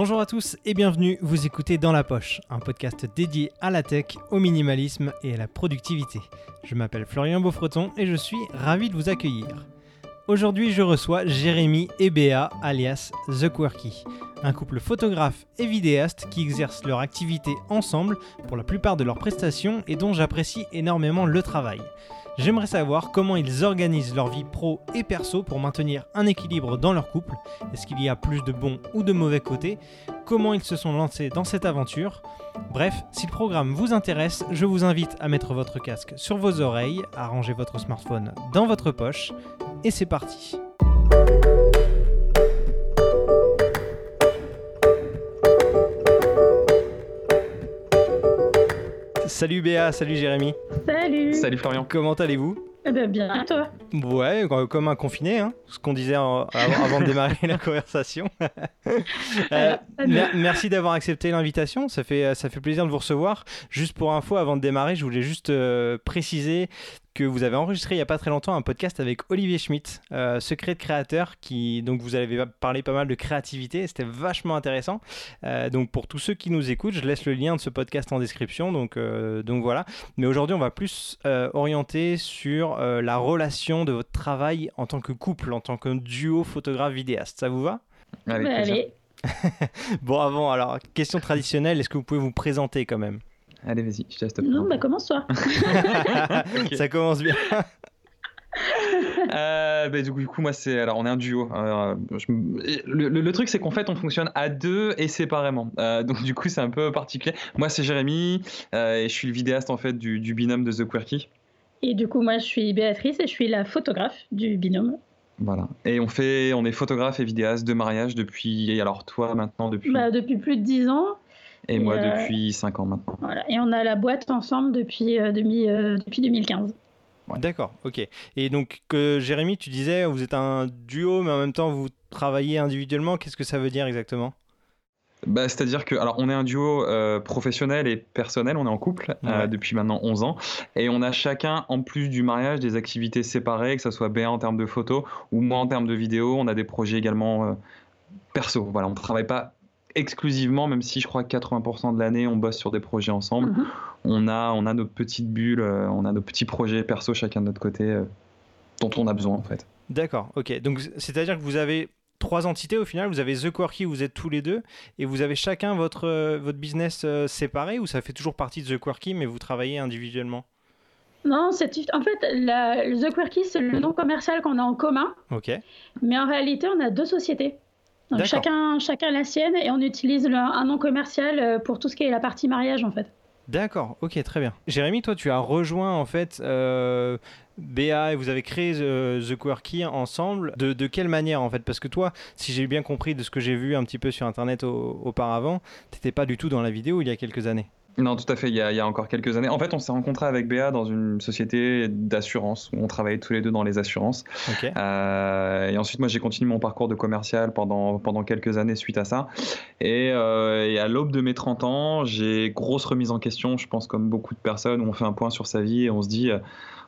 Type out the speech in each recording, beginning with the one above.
Bonjour à tous et bienvenue, vous écoutez Dans la Poche, un podcast dédié à la tech, au minimalisme et à la productivité. Je m'appelle Florian Beaufreton et je suis ravi de vous accueillir. Aujourd'hui, je reçois Jérémy et Béa, alias The Quirky, un couple photographe et vidéaste qui exercent leur activité ensemble pour la plupart de leurs prestations et dont j'apprécie énormément le travail. J'aimerais savoir comment ils organisent leur vie pro et perso pour maintenir un équilibre dans leur couple. Est-ce qu'il y a plus de bons ou de mauvais côtés? Comment ils se sont lancés dans cette aventure? Bref, si le programme vous intéresse, je vous invite à mettre votre casque sur vos oreilles, à ranger votre smartphone dans votre poche, et c'est parti. Salut Béa, salut Jérémy. Salut. Salut Florian. Comment allez-vous? Eh ben bien, toi? Ouais, comme un confiné, hein, ce qu'on disait en- avant, avant de démarrer la conversation. Euh, mer- merci d'avoir accepté l'invitation, ça fait, ça fait plaisir de vous recevoir. Juste pour info, avant de démarrer, je voulais juste euh, préciser que vous avez enregistré il n'y a pas très longtemps un podcast avec Olivier Schmitt, euh, Secret de créateur, qui donc vous avez parlé pas mal de créativité, c'était vachement intéressant. Euh, donc pour tous ceux qui nous écoutent, je laisse le lien de ce podcast en description, donc, euh, donc voilà. Mais aujourd'hui, on va plus euh, orienter sur euh, la relation de votre travail en tant que couple, en tant que duo photographe-vidéaste. Ça vous va? Bah, allez. Bon, avant, alors, question traditionnelle, est-ce que vous pouvez vous présenter quand même? Allez, vas-y, je te laisse te Non, bah présenter. commence-toi. Ok. Ça commence bien. Euh, bah, du, coup, du coup, moi, c'est. Alors, on est un duo. Euh, je me- le, le- le truc, c'est qu'en fait, on fonctionne à deux et séparément. Euh, donc, du coup, c'est un peu particulier. Moi, c'est Jérémy euh, et je suis le vidéaste en fait du, du binôme de The Quirky. Et du coup, moi, je suis Béatrice et je suis la photographe du binôme. Voilà. Et on fait, on est photographe et vidéaste de mariage depuis. Alors, toi, maintenant, depuis? Bah, depuis plus de 10 ans. Et moi, et, euh, depuis 5 ans maintenant. Voilà. Et on a la boîte ensemble depuis, euh, demi- euh, depuis 2015. Ouais. D'accord, ok. Et donc, que Jérémy, tu disais, vous êtes un duo, mais en même temps, vous travaillez individuellement. Qu'est-ce que ça veut dire exactement? Bah, C'est-à-dire que, alors, on est un duo euh, professionnel et personnel, on est en couple euh, depuis maintenant 11 ans, et on a chacun, en plus du mariage, des activités séparées, que ce soit Béa en termes de photos ou moi en termes de vidéos. On a des projets également euh, perso. Voilà, on ne travaille pas exclusivement, même si je crois que 80% de l'année, on bosse sur des projets ensemble. Mhm. On, a, on a nos petites bulles, euh, on a nos petits projets perso chacun de notre côté, euh, dont on a besoin en fait. D'accord, ok. Donc, c'est-à-dire que vous avez trois entités au final. Vous avez The Quirky, où vous êtes tous les deux, et vous avez chacun votre, euh, votre business séparé, ou ça fait toujours partie de The Quirky, mais vous travaillez individuellement? Non, c'est en fait la, The Quirky, c'est le nom commercial qu'on a en commun, Ok, mais en réalité, on a deux sociétés. Donc D'accord. chacun, chacun la sienne et on utilise le- un nom commercial euh, pour tout ce qui est la partie mariage en fait. d'accord, ok, très bien. Jérémy, toi, tu as rejoint en fait euh, Béa et vous avez créé euh, The Quirky ensemble. De, de quelle manière en fait? Parce que toi, si j'ai bien compris de ce que j'ai vu un petit peu sur internet au- auparavant, t'étais pas du tout dans la vidéo il y a quelques années. Non, tout à fait, il y, a, il y a encore quelques années. En fait, on s'est rencontrés avec Béa dans une société d'assurance, où on travaillait tous les deux dans les assurances. Euh, et ensuite, moi, j'ai continué mon parcours de commercial pendant, pendant quelques années suite à ça. Et, euh, et à l'aube de mes 30 ans, j'ai grosse remise en question, je pense comme beaucoup de personnes, où on fait un point sur sa vie et on se dit, euh,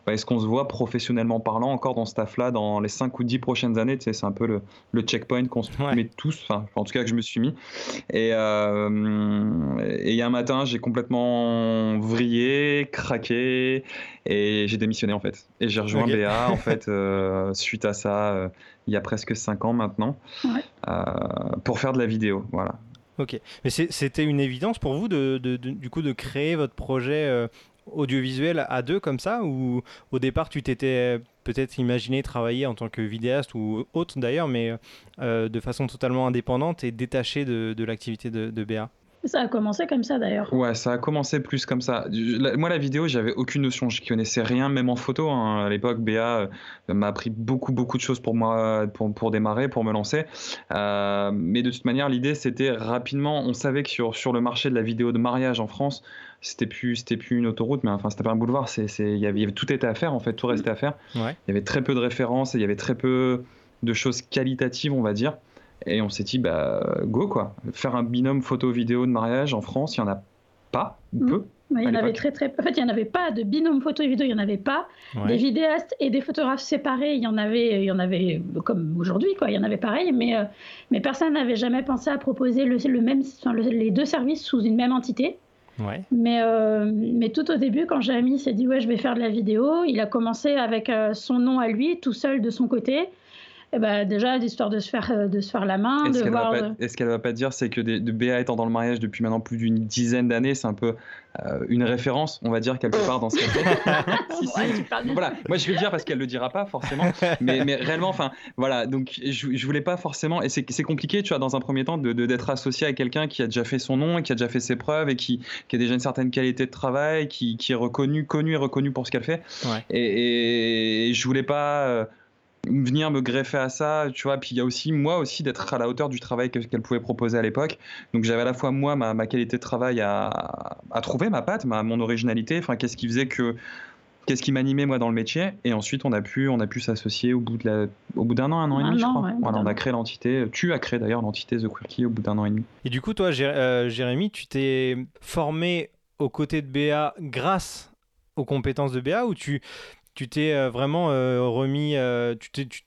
bah, est-ce qu'on se voit professionnellement parlant encore dans ce taf-là dans les 5 ou 10 prochaines années? Tu sais, C'est un peu le, le checkpoint qu'on se Ouais. met tous, enfin, en tout cas que je me suis mis. Et euh, et il y a un matin, j'ai complètement vrillé, craqué, et j'ai démissionné en fait. Et j'ai rejoint. BA en fait euh, suite à ça, euh, il y a presque 5 ans maintenant, Ouais. euh, pour faire de la vidéo. Voilà. ok. Mais c'était une évidence pour vous de, de- de- du coup de créer votre projet euh, audiovisuel à deux comme ça, ou au départ tu t'étais peut-être imaginé travailler en tant que vidéaste ou autre d'ailleurs, mais euh, de façon totalement indépendante et détachée de, de l'activité de, de Béa Ça a commencé comme ça d'ailleurs. Ouais, ça a commencé plus comme ça. La- moi, la vidéo, j'avais aucune notion. Je connaissais rien, même en photo. hein. À l'époque, Béa euh, m'a appris beaucoup, beaucoup de choses pour moi, pour, pour démarrer, pour me lancer. Euh, mais de toute manière, l'idée, c'était rapidement. On savait que sur, sur le marché de la vidéo de mariage en France, c'était plus, c'était plus une autoroute, mais enfin, c'était pas un boulevard. C'est, c'est, il y avait, tout était à faire, en fait, tout restait à faire. Ouais. Il y avait très peu de références, et il y avait très peu de choses qualitatives, on va dire. Et on s'est dit, bah, go quoi. Faire un binôme photo-vidéo de mariage en France, il y en a pas, ou peu. il y en avait très très En fait, il n'y en avait pas de binôme photo et vidéo, il n'y en avait pas. Des vidéastes et des photographes séparés, il y en avait, il y en avait comme aujourd'hui, quoi. Il y en avait pareil, mais, euh, mais personne n'avait jamais pensé à proposer le, le même, les deux services sous une même entité. Euh, mais tout au début, quand Jérémy s'est dit ouais, je vais faire de la vidéo, il a commencé avec euh, son nom à lui, tout seul de son côté. Eh ben, déjà, l'histoire de, se faire, euh, de se faire la main. Est-ce qu'elle voir... va, est va, pas dire, c'est que de, de Béa étant dans le mariage depuis maintenant plus d'une dizaine d'années, c'est un peu euh, une référence, on va dire, quelque part dans ce qu'elle fait. Voilà, moi je vais le dire parce qu'elle le dira pas forcément, mais, mais réellement, enfin, voilà, donc je, je, voulais pas forcément, et c'est compliqué, tu vois, dans un premier temps, d'être de, d'être associé à quelqu'un qui a déjà fait son nom, qui a déjà fait ses preuves et qui, qui a déjà une certaine qualité de travail, qui, qui est reconnu, connu et reconnu pour ce qu'elle fait. Ouais. Et, et, je voulais pas. Euh, venir me greffer à ça, tu vois. Puis il y a aussi moi aussi d'être à la hauteur du travail qu'elle pouvait proposer à l'époque. Donc j'avais à la fois moi ma, qualité de travail à, trouver, ma patte, ma, mon originalité. Enfin, qu'est-ce qui faisait que qu'est-ce qui m'animait moi dans le métier et ensuite on a pu on a pu s'associer au bout de la, au bout d'un an un an et demi je crois voilà, on a créé l'entité tu as créé d'ailleurs l'entité The Quirky au bout d'un an et demi et du coup toi euh, Jérémy tu t'es formé aux côtés de BA grâce aux compétences de BA ou tu tu t'es euh, vraiment euh, remis, euh,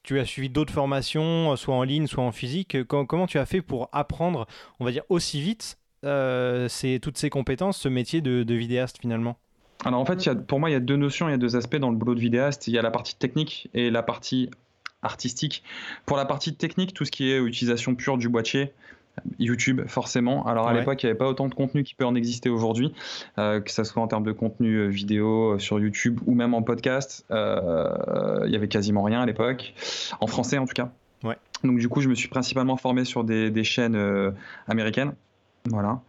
tu, as suivi d'autres formations, soit en ligne, soit en physique. comment tu as fait pour apprendre, on va dire, aussi vite toutes ces compétences, ce métier de, vidéaste finalement? Alors en fait, pour moi, il y a deux notions, il y a deux aspects dans le boulot de vidéaste. Il y a la partie technique et la partie artistique. Pour la partie technique, tout ce qui est utilisation pure du boîtier, YouTube, forcément. Alors à l'époque, il n'y avait pas autant de contenu qui peut en exister aujourd'hui, euh, que ce soit en termes de contenu euh, vidéo euh, sur YouTube ou même en podcast. il y avait quasiment rien à l'époque, en français en tout cas. Ouais. Donc du coup, je me suis principalement formé sur des, chaînes américaines. Voilà.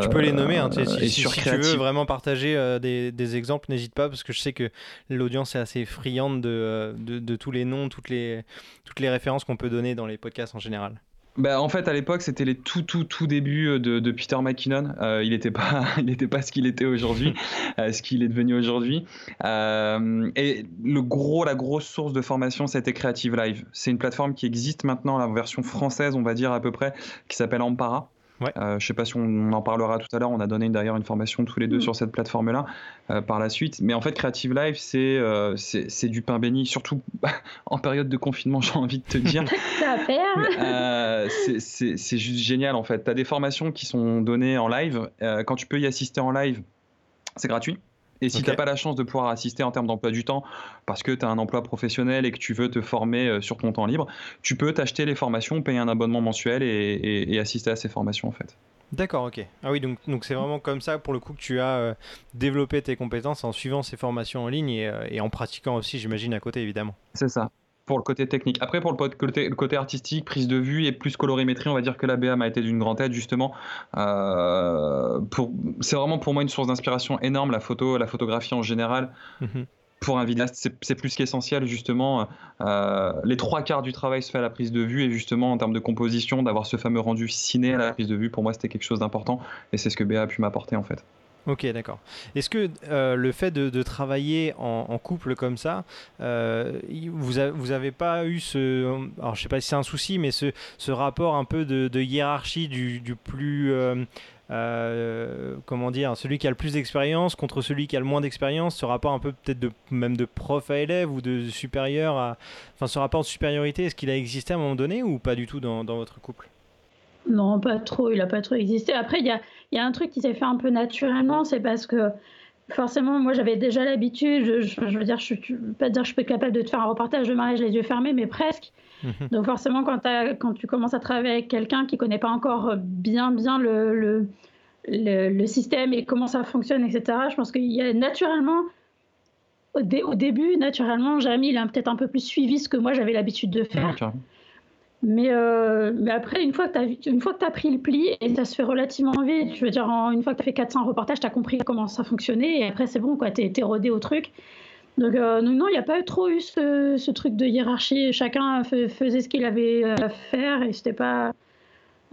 tu peux les nommer, hein, si, si, tu veux vraiment partager des, exemples, n'hésite pas, parce que je sais que l'audience est assez friande de, de, tous les noms, toutes les, toutes les références qu'on peut donner dans les podcasts en général. Bah, en fait, à l'époque, c'était les tout, tout, tout débuts euh, de, Peter McKinnon. Euh, il n'était pas, il pas ce qu'il était aujourd'hui, euh, ce qu'il est devenu aujourd'hui. et le gros, la grosse source de formation, c'était Creative Live. C'est une plateforme qui existe maintenant, la version française, on va dire à peu près, qui s'appelle Ampara. Ouais. Euh, je sais pas si on, en parlera tout à l'heure. On a donné d'ailleurs une formation tous les deux mm. sur cette plateforme-là euh, par la suite. Mais en fait, Creative Life, euh, c'est du pain béni, surtout en période de confinement, j'ai envie de te dire. c'est juste génial en fait. Tu as des formations qui sont données en live. quand tu peux y assister en live, c'est gratuit. Et si tu n'as pas la chance de pouvoir assister en termes d'emploi du temps, parce que tu as un emploi professionnel et que tu veux te former euh, sur ton temps libre, tu peux t'acheter les formations, payer un abonnement mensuel et, assister à ces formations en fait. D'accord, ok. Ah oui, donc donc c'est vraiment comme ça pour le coup que tu as euh, développé tes compétences en suivant ces formations en ligne et, euh, et en pratiquant aussi, j'imagine, à côté évidemment. C'est ça pour le côté technique. Après, pour le côté, le côté, artistique, prise de vue et plus colorimétrie, on va dire que la BA m'a été d'une grande aide, justement. Euh, c'est vraiment pour moi une source d'inspiration énorme, la photo, la photographie en général. Mhm. Pour un vidéaste, c'est plus qu'essentiel, justement. Euh, les trois quarts du travail se fait à la prise de vue, et justement, en termes de composition, d'avoir ce fameux rendu ciné à la prise de vue, pour moi, c'était quelque chose d'important, et c'est ce que BA a pu m'apporter, en fait. Ok, d'accord. Est-ce que euh, le fait de, travailler en, couple comme ça, euh, vous, n'avez pas eu ce, alors je sais pas si c'est un souci, mais ce, rapport un peu de, hiérarchie du, plus, euh, comment dire, celui qui a le plus d'expérience contre celui qui a le moins d'expérience, ce rapport un peu peut-être même de prof à élève ou de supérieur à, enfin ce rapport de supériorité, est-ce qu'il a existé à un moment donné ou pas du tout dans, dans votre couple? Non, pas trop. Il a pas trop existé. Après, il y a il y a un truc qui s'est fait un peu naturellement, c'est parce que forcément, moi j'avais déjà l'habitude, je, veux dire, je ne veux pas dire que je suis capable de te faire un reportage de mariage les yeux fermés, mais presque. Mhm. Donc forcément, quand, quand, tu commences à travailler avec quelqu'un qui ne connaît pas encore bien, bien le, le, le, système et comment ça fonctionne, etc., je pense qu'il y a naturellement, au, au, début, naturellement, Jérémy, il a peut-être un peu plus suivi ce que moi j'avais l'habitude de faire. Mais, euh, mais après, une fois que tu as, pris le pli, et ça se fait relativement vite, je veux dire, une fois que tu as fait 400 reportages, tu as compris comment ça fonctionnait, et après, c'est bon, tu es, rodé au truc. Donc, euh, non, il n'y a pas trop eu ce, truc de hiérarchie. Chacun faisait ce qu'il avait à faire, et c'était pas.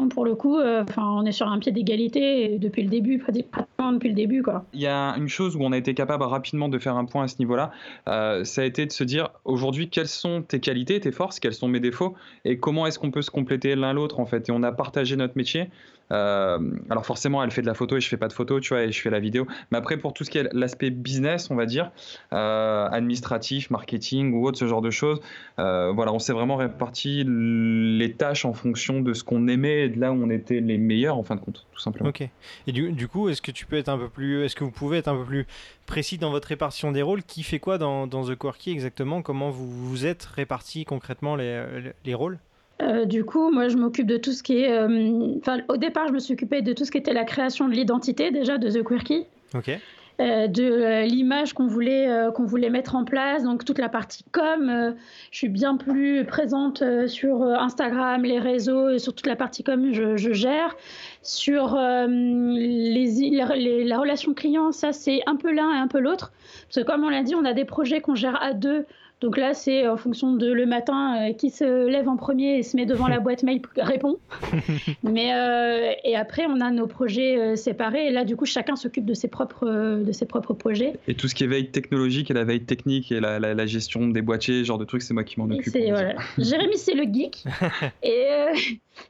Pour le coup, euh, on est sur un pied d'égalité depuis le début, pratiquement depuis le début. Quoi. Il y a une chose où on a été capable rapidement de faire un point à ce niveau-là, euh, ça a été de se dire aujourd'hui quelles sont tes qualités, tes forces, quels sont mes défauts et comment est-ce qu'on peut se compléter l'un l'autre en fait. Et on a partagé notre métier. Euh, alors forcément, elle fait de la photo et je fais pas de photo, tu vois, et je fais la vidéo. Mais après, pour tout ce qui est l'aspect business, on va dire, administratif, marketing ou autre, ce genre de choses, voilà, on s'est vraiment réparti les tâches en fonction de ce qu'on aimait de là où on était les meilleurs en fin de compte, tout simplement. Ok. Et du, coup, est-ce que tu peux être un peu plus, est-ce que vous pouvez être un peu plus précis dans votre répartition des rôles? Qui fait quoi dans, The Quirky exactement? Comment vous vous êtes répartis concrètement les rôles? Euh, du coup, moi, je m'occupe de tout ce qui est. Euh, enfin, au départ, je me suis occupée de tout ce qui était la création de l'identité déjà de The Quirky. Ok. Euh, de euh, l'image qu'on voulait, euh, qu'on voulait mettre en place, donc toute la partie com. je suis bien plus présente sur Instagram, les réseaux, et sur toute la partie com, je, je gère. Sur les, les, la relation client, ça c'est un peu l'un et un peu l'autre. Parce que comme on l'a dit, on a des projets qu'on gère à deux donc là, c'est en fonction de le matin euh, qui se lève en premier et se met devant la boîte mail répond. Mais euh, et après, on a nos projets euh, séparés. Et là, du coup, chacun s'occupe de ses propres de ses propres projets. Et tout ce qui est veille technologique et la veille technique et la, la, gestion des boîtiers, genre de trucs, c'est moi qui m'en occupe. Voilà. Jérémy, c'est le geek. et,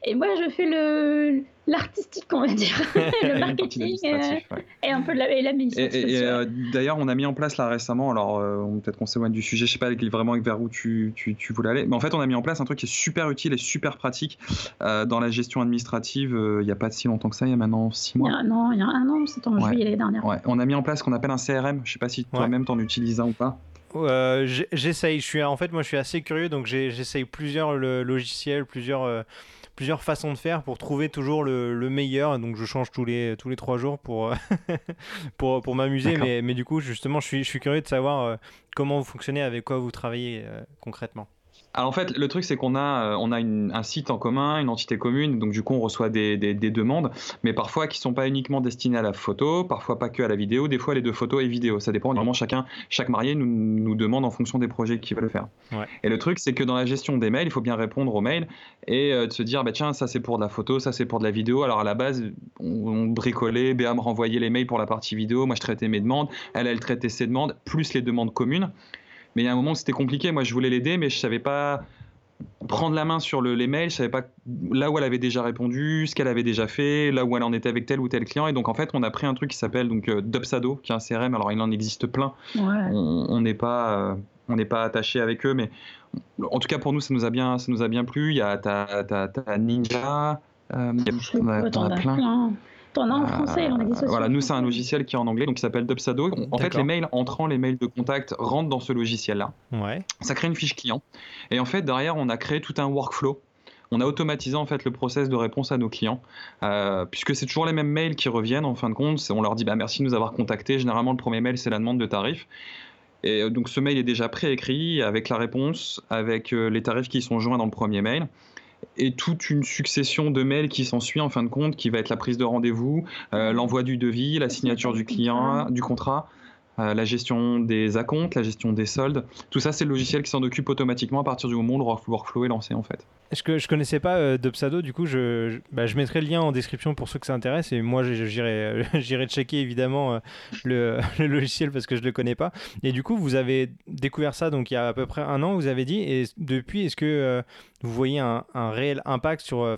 et moi, je fais le l'artistique, on va dire, le marketing euh, et un peu l'administration. Et, euh, D'ailleurs, on a mis en place là récemment, alors euh, peut-être qu'on s'éloigne du sujet, je sais pas vraiment vers où tu, tu, tu, voulais aller, mais en fait, on a mis en place un truc qui est super utile et super pratique dans la gestion administrative. Il n'y a pas si longtemps que ça, il y a maintenant six mois. non, il y a un an, c'était en juillet l'année dernière. Ouais. On a mis en place ce qu'on appelle un CRM. Je sais pas si toi-même t'en utilises un ou pas. j'essaye. Je suis en fait, moi, je suis assez curieux, donc j'essaye plusieurs logiciels, plusieurs plusieurs façons de faire pour trouver toujours le, meilleur. Donc je change tous les, tous les trois jours pour, pour, pour m'amuser. Mais, mais, du coup, justement, je suis, je suis curieux de savoir euh, comment vous fonctionnez, avec quoi vous travaillez euh, concrètement. Alors en fait, le truc c'est qu'on a, euh, on a un site en commun, une entité commune, donc du coup on reçoit des, demandes, mais parfois qui sont pas uniquement destinées à la photo, parfois pas que à la vidéo, des fois les deux photos et vidéo. Ça dépend. Vraiment chacun, chaque marié nous, nous demande en fonction des projets qu'il veut faire. Et le truc c'est que dans la gestion des mails, il faut bien répondre aux mails et euh, de se dire bah tiens ça c'est pour de la photo, ça c'est pour de la vidéo. Alors à la base on, bricolait, Béa me renvoyait les mails pour la partie vidéo, moi je traitais mes demandes, elle elle traitait ses demandes plus les demandes communes. Mais il y a un moment où c'était compliqué. Moi, je voulais l'aider, mais je savais pas prendre la main sur le, les mails. Je savais pas là où elle avait déjà répondu, ce qu'elle avait déjà fait, là où elle en était avec tel ou tel client. Et donc, en fait, on a pris un truc qui s'appelle donc euh, Dubsado, qui est un CRM. Alors, il en existe plein. On n'est pas, euh, on n'est pas attaché avec eux, mais en tout cas pour nous, ça nous a bien, ça nous a bien plu. Il y a ta, Ninja. Euh, il y a, plein. T'en en français, on existe Voilà, nous, c'est un logiciel qui est en anglais, donc qui s'appelle Dubsado. En fait, les mails entrants, les mails de contact rentrent dans ce logiciel-là. Ouais. Ça crée une fiche client. Et en fait, derrière, on a créé tout un workflow on a automatisé en fait le process de réponse à nos clients, euh, puisque c'est toujours les mêmes mails qui reviennent en fin de compte. On leur dit bah, merci de nous avoir contactés. Généralement, le premier mail, c'est la demande de tarif. Et euh, donc ce mail est déjà préécrit avec la réponse, avec euh, les tarifs qui sont joints dans le premier mail et toute une succession de mails qui s'ensuit en fin de compte, qui va être la prise de rendez-vous, euh, l'envoi du devis, la signature du client, du contrat, euh, la gestion des acomptes, la gestion des soldes. Tout ça, c'est le logiciel qui s'en occupe automatiquement à partir du moment où le workflow est lancé en fait. Je connaissais pas euh, Dubsado Du coup, je, bah, je, mettrai le lien en description pour ceux que ça intéresse. Et moi, j'irai, j'irai checker évidemment euh, le, le, logiciel parce que je le connais pas. Et du coup, vous avez découvert ça donc il y a à peu près un an, vous avez dit. Et depuis, est-ce que vous voyez un, un, réel impact sur,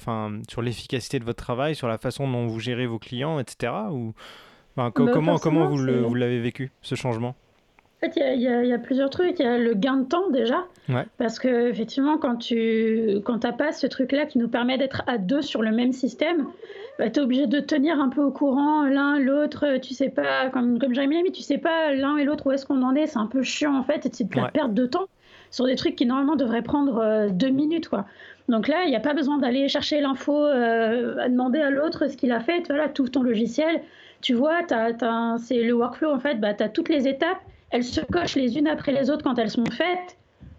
sur l'efficacité de votre travail, sur la façon dont vous gérez vos clients, etc. Ou bah, comment comment vous l'avez vécu, ce changement? En fait, il y, y, a plusieurs trucs. Il y a le gain de temps déjà. Parce que effectivement, quand tu quand n'as pas ce truc-là qui nous permet d'être à deux sur le même système, bah, tu es obligé de tenir un peu au courant l'un, l'autre. Tu sais pas, comme, comme Jérémy l'a mis, tu sais pas l'un et l'autre où est-ce qu'on en est. C'est un peu chiant en fait. Et c'est de la perte de temps sur des trucs qui normalement devraient prendre euh, deux minutes. quoi. Donc là, il n'y a pas besoin d'aller chercher l'info, euh, à demander à l'autre ce qu'il a fait. Voilà, tout ton logiciel tu vois, c'est le workflow en fait, bah, tu as toutes les étapes, elles se cochent les unes après les autres quand elles sont faites.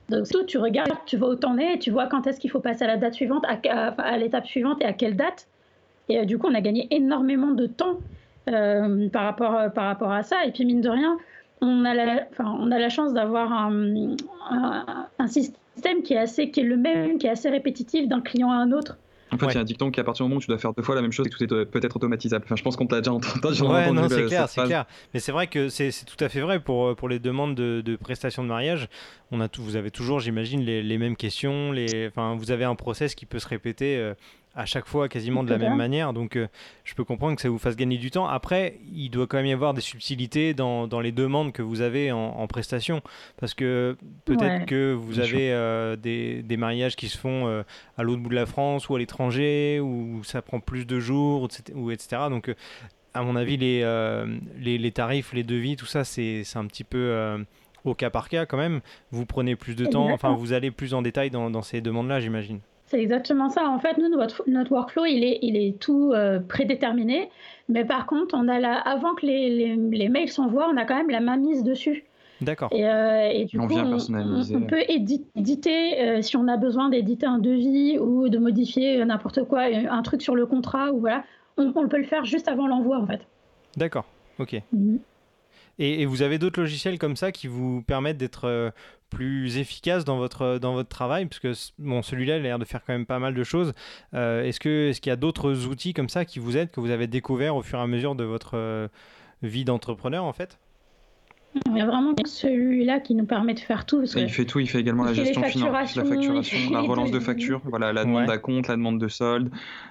Donc tout, tu regardes, tu vois où t'en es, tu vois quand est-ce qu'il faut passer à la date suivante, à, l'étape suivante et à quelle date. Et euh, du coup, on a gagné énormément de temps euh, par, rapport, euh, par rapport à ça. Et puis mine de rien, on a la, on a la chance d'avoir un, un, système qui est, assez, qui est le même, qui est assez répétitif d'un client à un autre. En fait, il y a un dicton qui, à partir du moment où tu dois faire deux fois la même chose, tout est peut-être automatisable. Enfin, je pense qu'on t'a déjà, entendu. Ouais, non, c'est clair, c'est clair. Mais c'est vrai que c'est tout à fait vrai pour, euh, pour les demandes de, de prestations de mariage. On a tout, vous avez toujours, j'imagine, les, les, mêmes questions. Les, enfin, vous avez un process qui peut se répéter. Euh, à chaque fois quasiment de la même manière. Donc euh, je peux comprendre que ça vous fasse gagner du temps. Après, il doit quand même y avoir des subtilités dans, dans les demandes que vous avez en, en prestation. Parce que peut-être que vous avez euh, des, des, mariages qui se font euh, à l'autre bout de la France ou à l'étranger, où ça prend plus de jours, ou etc. Donc à mon avis, les, les, les, tarifs, les devis, tout ça, c'est un petit peu au cas par cas quand même. Vous prenez plus de temps, enfin vous allez plus en détail dans, dans ces demandes-là, j'imagine. C'est exactement ça. En fait, nous, notre, notre workflow, il est, il est tout euh, prédéterminé. Mais par contre, on a la, avant que les, les, les mails s'envoient, on a quand même la main mise dessus. D'accord. Et, euh, et, du on coup, on, on, peut éditer, euh, si on a besoin d'éditer un devis ou de modifier n'importe quoi, un truc sur le contrat, ou voilà, on, on, peut le faire juste avant l'envoi, en fait. D'accord, ok. Mm -hmm. et, et, vous avez d'autres logiciels comme ça qui vous permettent d'être plus efficace dans votre, dans votre travail Parce que bon, celui-là a l'air de faire quand même pas mal de choses. Euh, est-ce qu'il est qu'il y a d'autres outils comme ça qui vous aident, que vous avez découvert au fur et à mesure de votre euh, vie d'entrepreneur en fait? Il y a vraiment celui-là qui nous permet de faire tout. il fait tout, il fait également la gestion financière, la facturation, la relance de factures, voilà, la demande ouais. à compte, la demande de solde.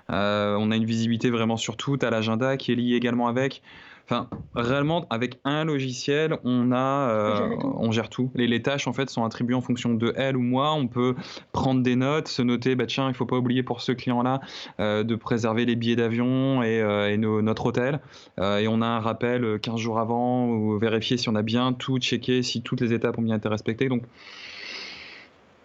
Euh, on a une visibilité vraiment sur tout. Tu as l'agenda qui est lié également avec. Enfin, réellement, avec un logiciel, on a, euh, on gère tout. Les, les, tâches en fait sont attribuées en fonction de elle ou moi. On peut prendre des notes, se noter, bah tiens, il faut pas oublier pour ce client-là euh, de préserver les billets d'avion et, euh, et nos, notre hôtel. Et on a un rappel 15 jours avant ou vérifier si on a bien tout checké, si toutes les étapes ont bien été respectées. Donc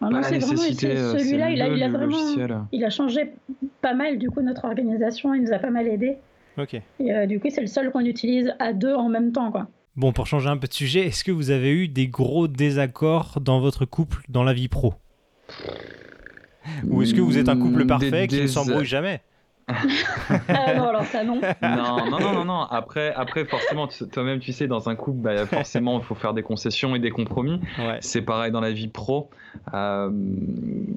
ah vraiment celui-là, il, a, il a vraiment, logiciel. il a changé pas mal du coup notre organisation, il nous a pas mal aidé. Ok. Et euh, du coup, c'est le seul qu'on utilise à deux en même temps, quoi. Bon, pour changer un peu de sujet, est-ce que vous avez eu des gros désaccords dans votre couple dans la vie pro? Ou est-ce que vous êtes un couple parfait qui ne s'embrouille jamais? Ah non, alors ça non. Non, non, non, non, Après, après forcément, toi-même, tu sais, dans un couple, bah, forcément, il faut faire des concessions et des compromis. Ouais. C'est pareil dans la vie pro. Il euh,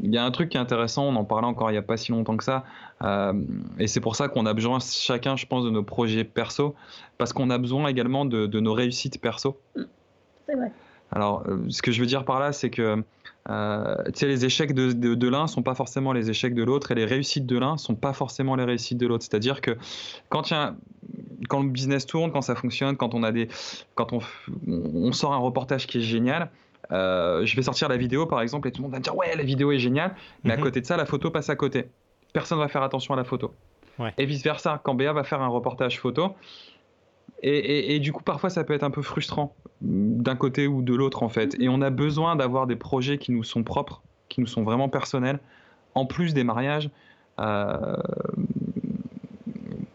y a un truc qui est intéressant, on en parlait encore il n'y a pas si longtemps que ça. Euh, et c'est pour ça qu'on a besoin, chacun, je pense, de nos projets perso, parce qu'on a besoin également de, de nos réussites perso. C'est vrai. Alors, euh, ce que je veux dire par là, c'est que euh, les échecs de, de, de l'un sont pas forcément les échecs de l'autre et les réussites de l'un sont pas forcément les réussites de l'autre. C'est-à-dire que quand, y a, quand le business tourne, quand ça fonctionne, quand on, a des, quand on, on sort un reportage qui est génial, euh, je vais sortir la vidéo par exemple et tout le monde va dire ouais la vidéo est géniale, mais mm -hmm. à Mhm. côté de ça la photo passe à côté. Personne va faire attention à la photo. Ouais. Et vice versa, quand Béa va faire un reportage photo, et, et, et, du coup, parfois, ça peut être un peu frustrant d'un côté ou de l'autre, en fait. Et on a besoin d'avoir des projets qui nous sont propres, qui nous sont vraiment personnels, en plus des mariages. Euh...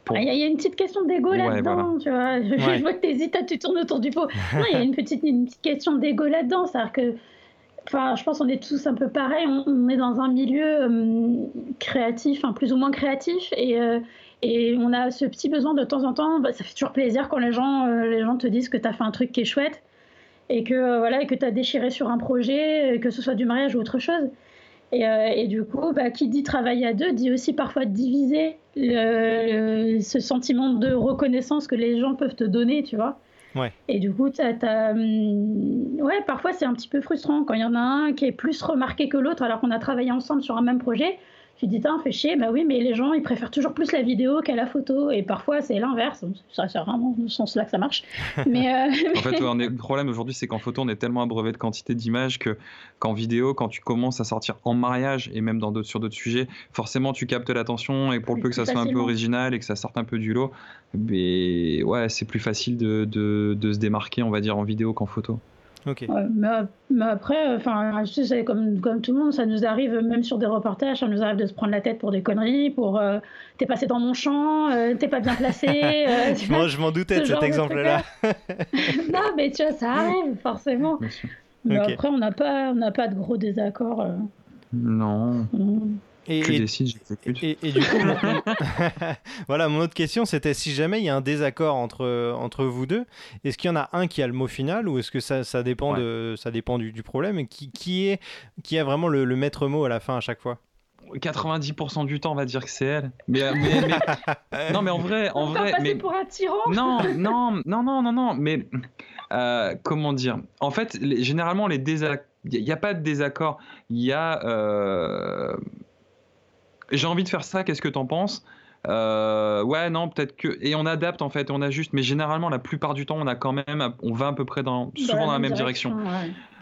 Pour... Il y, a une petite question d'ego ouais, là-dedans, voilà. tu vois. Je, ouais. je vois que tu hésites, tu tournes autour du pot. Non, il y a une petite, une petite question d'ego là-dedans. C'est-à-dire que, enfin, je pense qu'on est tous un peu pareil. On, on est dans un milieu euh, créatif, hein, plus ou moins créatif. Et. Euh, et on a ce petit besoin de temps en temps, bah, ça fait toujours plaisir quand les gens, euh, les gens te disent que tu as fait un truc qui est chouette et que euh, voilà et que tu as déchiré sur un projet, que ce soit du mariage ou autre chose. Et, euh, et du coup, bah, qui dit travailler à deux dit aussi parfois diviser le, le, ce sentiment de reconnaissance que les gens peuvent te donner, tu vois. Ouais. Et du coup, t'as, t'as, hum, ouais, parfois c'est un petit peu frustrant quand il y en a un qui est plus remarqué que l'autre alors qu'on a travaillé ensemble sur un même projet. Tu dis, fait chier, bah oui, mais les gens, ils préfèrent toujours plus la vidéo qu'à la photo. Et parfois, c'est l'inverse. Ça, c'est vraiment dans ce sens-là que ça marche. Mais euh... en fait, ouais, est, le problème aujourd'hui, c'est qu'en photo, on est tellement abreuvé de quantité d'images que, qu'en vidéo, quand tu commences à sortir en mariage et même dans d'autres, sur d'autres sujets, forcément, tu captes l'attention. Et pour le peu que ça soit un peu original et que ça sorte un peu du lot, mais ouais, c'est plus facile de, de, de se démarquer, on va dire, en vidéo qu'en photo. Okay. Mais, mais, après, enfin, tu sais, comme, comme tout le monde, ça nous arrive, même sur des reportages, ça nous arrive de se prendre la tête pour des conneries, pour euh, t'es passé dans mon champ, euh, t'es pas bien placé. Euh, Moi, je m'en doutais de cet exemple-là. non, mais tu vois, ça arrive, forcément. Mais okay. après, on n'a pas, on pas de gros désaccords. Non. Et, tu et, décides, j'exécute. Et, et, du coup, mon... voilà, mon autre question, c'était si jamais il y a un désaccord entre, entre vous deux, est-ce qu'il y en a un qui a le mot final ou est-ce que ça, ça dépend, ouais. de, ça dépend du, du, problème et qui, qui, est, qui a vraiment le, le maître mot à la fin à chaque fois? 90% du temps, on va dire que c'est elle. Mais, non, mais en vrai, en vrai, mais pour un tyran. Non, non, non, non, non, non. Mais comment dire? En fait, généralement, les désaccords, il n'y a, pas de désaccord. Il y a j'ai envie de faire ça, qu'est-ce que t'en penses? Euh, ouais, non, peut-être que. Et on adapte en fait, on ajuste, mais généralement, la plupart du temps, on a quand même. On va à peu près dans. Souvent dans la même direction.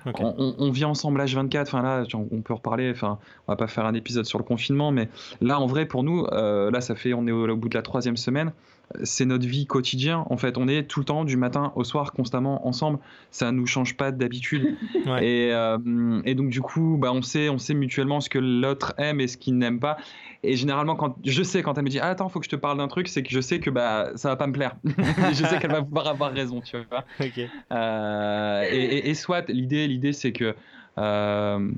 On, vit ensemble H24, enfin là, on peut reparler, enfin, on va pas faire un épisode sur le confinement, mais là, en vrai, pour nous, euh, là, ça fait, on est au, bout de la troisième semaine, c'est notre vie quotidienne. En fait, on est tout le temps, du matin au soir, constamment ensemble. Ça nous change pas d'habitude. Euh, et, donc, du coup, bah, on sait, on sait mutuellement ce que l'autre aime et ce qu'il n'aime pas. Et généralement, quand je sais quand elle me dit ah, attends, faut que je te parle d'un truc, c'est que je sais que bah ça va pas me plaire. je sais qu'elle va pouvoir avoir raison, tu vois. Euh, et, soit l'idée, l'idée c'est que euh,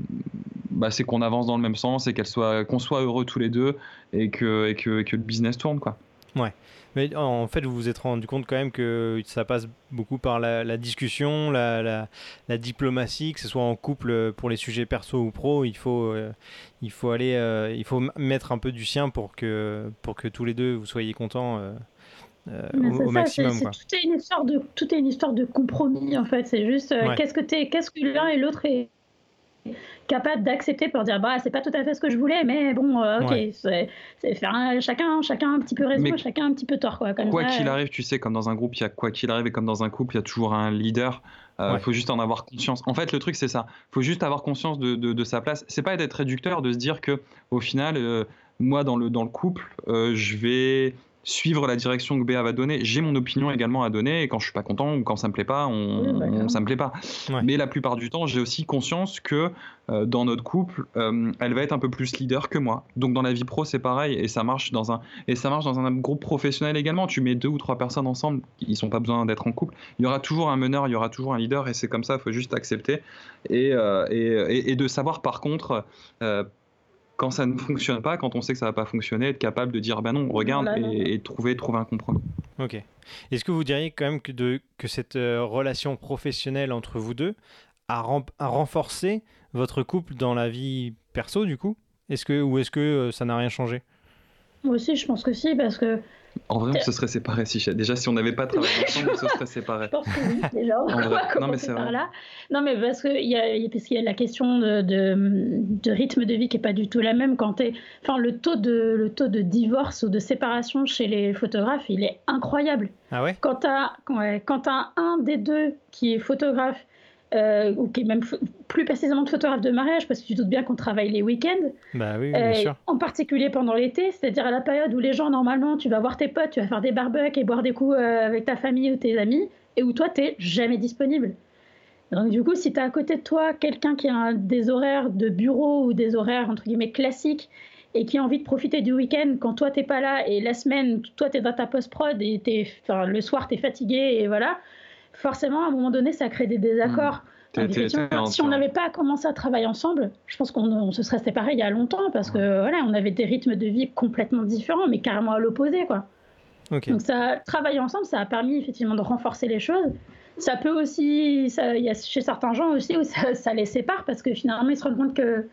bah, c'est qu'on avance dans le même sens et qu'elle soit, qu'on soit heureux tous les deux et que, et que, et que le business tourne quoi. Ouais. Mais en fait, vous vous êtes rendu compte quand même que ça passe beaucoup par la, discussion, la, la, diplomatie, que ce soit en couple pour les sujets perso ou pro, il faut, euh, il faut aller, euh, il faut mettre un peu du sien pour que, pour que tous les deux vous soyez contents. Euh, au, maximum. tout, est une histoire de, tout est une histoire de compromis en fait. C'est juste qu'est-ce que, qu'est-ce que l'un et l'autre est, capable d'accepter pour dire bah c'est pas tout à fait ce que je voulais mais bon euh, ok c'est faire chacun chacun un petit peu raison chacun un petit peu tort quoi quoi qu'il arrive tu sais comme dans un groupe il y a quoi qu'il arrive et comme dans un couple il y a toujours un leader il euh, faut juste en avoir conscience. En fait, le truc, c'est ça. Il faut juste avoir conscience de, de, sa place. C'est pas d'être réducteur, de se dire que, au final, euh, moi, dans le, dans le couple, je vais suivre la direction que BA va donner. J'ai mon opinion également à donner et quand je suis pas content ou quand ça me plaît pas, on, bah, ça me plaît pas. Mais la plupart du temps, j'ai aussi conscience que euh, dans notre couple, euh, elle va être un peu plus leader que moi. Donc dans la vie pro, c'est pareil et ça marche dans un et ça marche dans un groupe professionnel également. Tu mets deux ou trois personnes ensemble, ils sont pas besoin d'être en couple. Il y aura toujours un meneur, il y aura toujours un leader et c'est comme ça. Il faut juste accepter et, euh, et, et, de savoir par contre quand ça ne fonctionne pas, quand on sait que ça va pas fonctionner, être capable de dire ben non, regarde et, trouver, trouver un compromis. Ok. Est-ce que vous diriez quand même que, de, que cette euh, relation professionnelle entre vous deux a, a, renforcé votre couple dans la vie perso du coup? Est-ce que ou est-ce que euh, ça n'a rien changé? Moi aussi, je pense que si, parce que en vrai, on se serait séparés. Si, déjà, si on n'avait pas travaillé ensemble, on se serait séparés. Je pense que oui, déjà. non, mais c'est vrai. Là. Non, mais parce qu'il y, a, parce qu'il y a la question de, de, rythme de vie qui n'est pas du tout la même. Quand enfin, le, taux de, le taux de divorce ou de séparation chez les photographes, il est incroyable. Ah ouais? Quand tu as, quand as un des deux qui est photographe euh, ou qui est même plus précisément de photographe de mariage, parce que tu doutes bien qu'on travaille les week-ends. Bah oui, bien euh, sûr. En particulier pendant l'été, c'est-à-dire à la période où les gens, normalement, tu vas voir tes potes, tu vas faire des barbecues et boire des coups euh, avec ta famille ou tes amis, et où toi, tu n'es jamais disponible. Donc du coup, si tu as à côté de toi quelqu'un qui a des horaires de bureau ou des horaires, entre guillemets, classiques, et qui a envie de profiter du week-end quand toi, t'es pas là, et la semaine, toi, tu es dans ta post-prod, et es, le soir, tu es fatigué, et voilà forcément, à un moment donné, ça crée des désaccords. Hmm. si on n'avait pas commencé à travailler ensemble, je pense qu'on se serait séparés il y a longtemps parce que voilà, on avait des rythmes de vie complètement différents, mais carrément à l'opposé, quoi. Donc ça, travailler ensemble, ça a permis effectivement de renforcer les choses. Ça peut aussi, il y a chez certains gens aussi où ça, les sépare parce que finalement ils se rendent compte que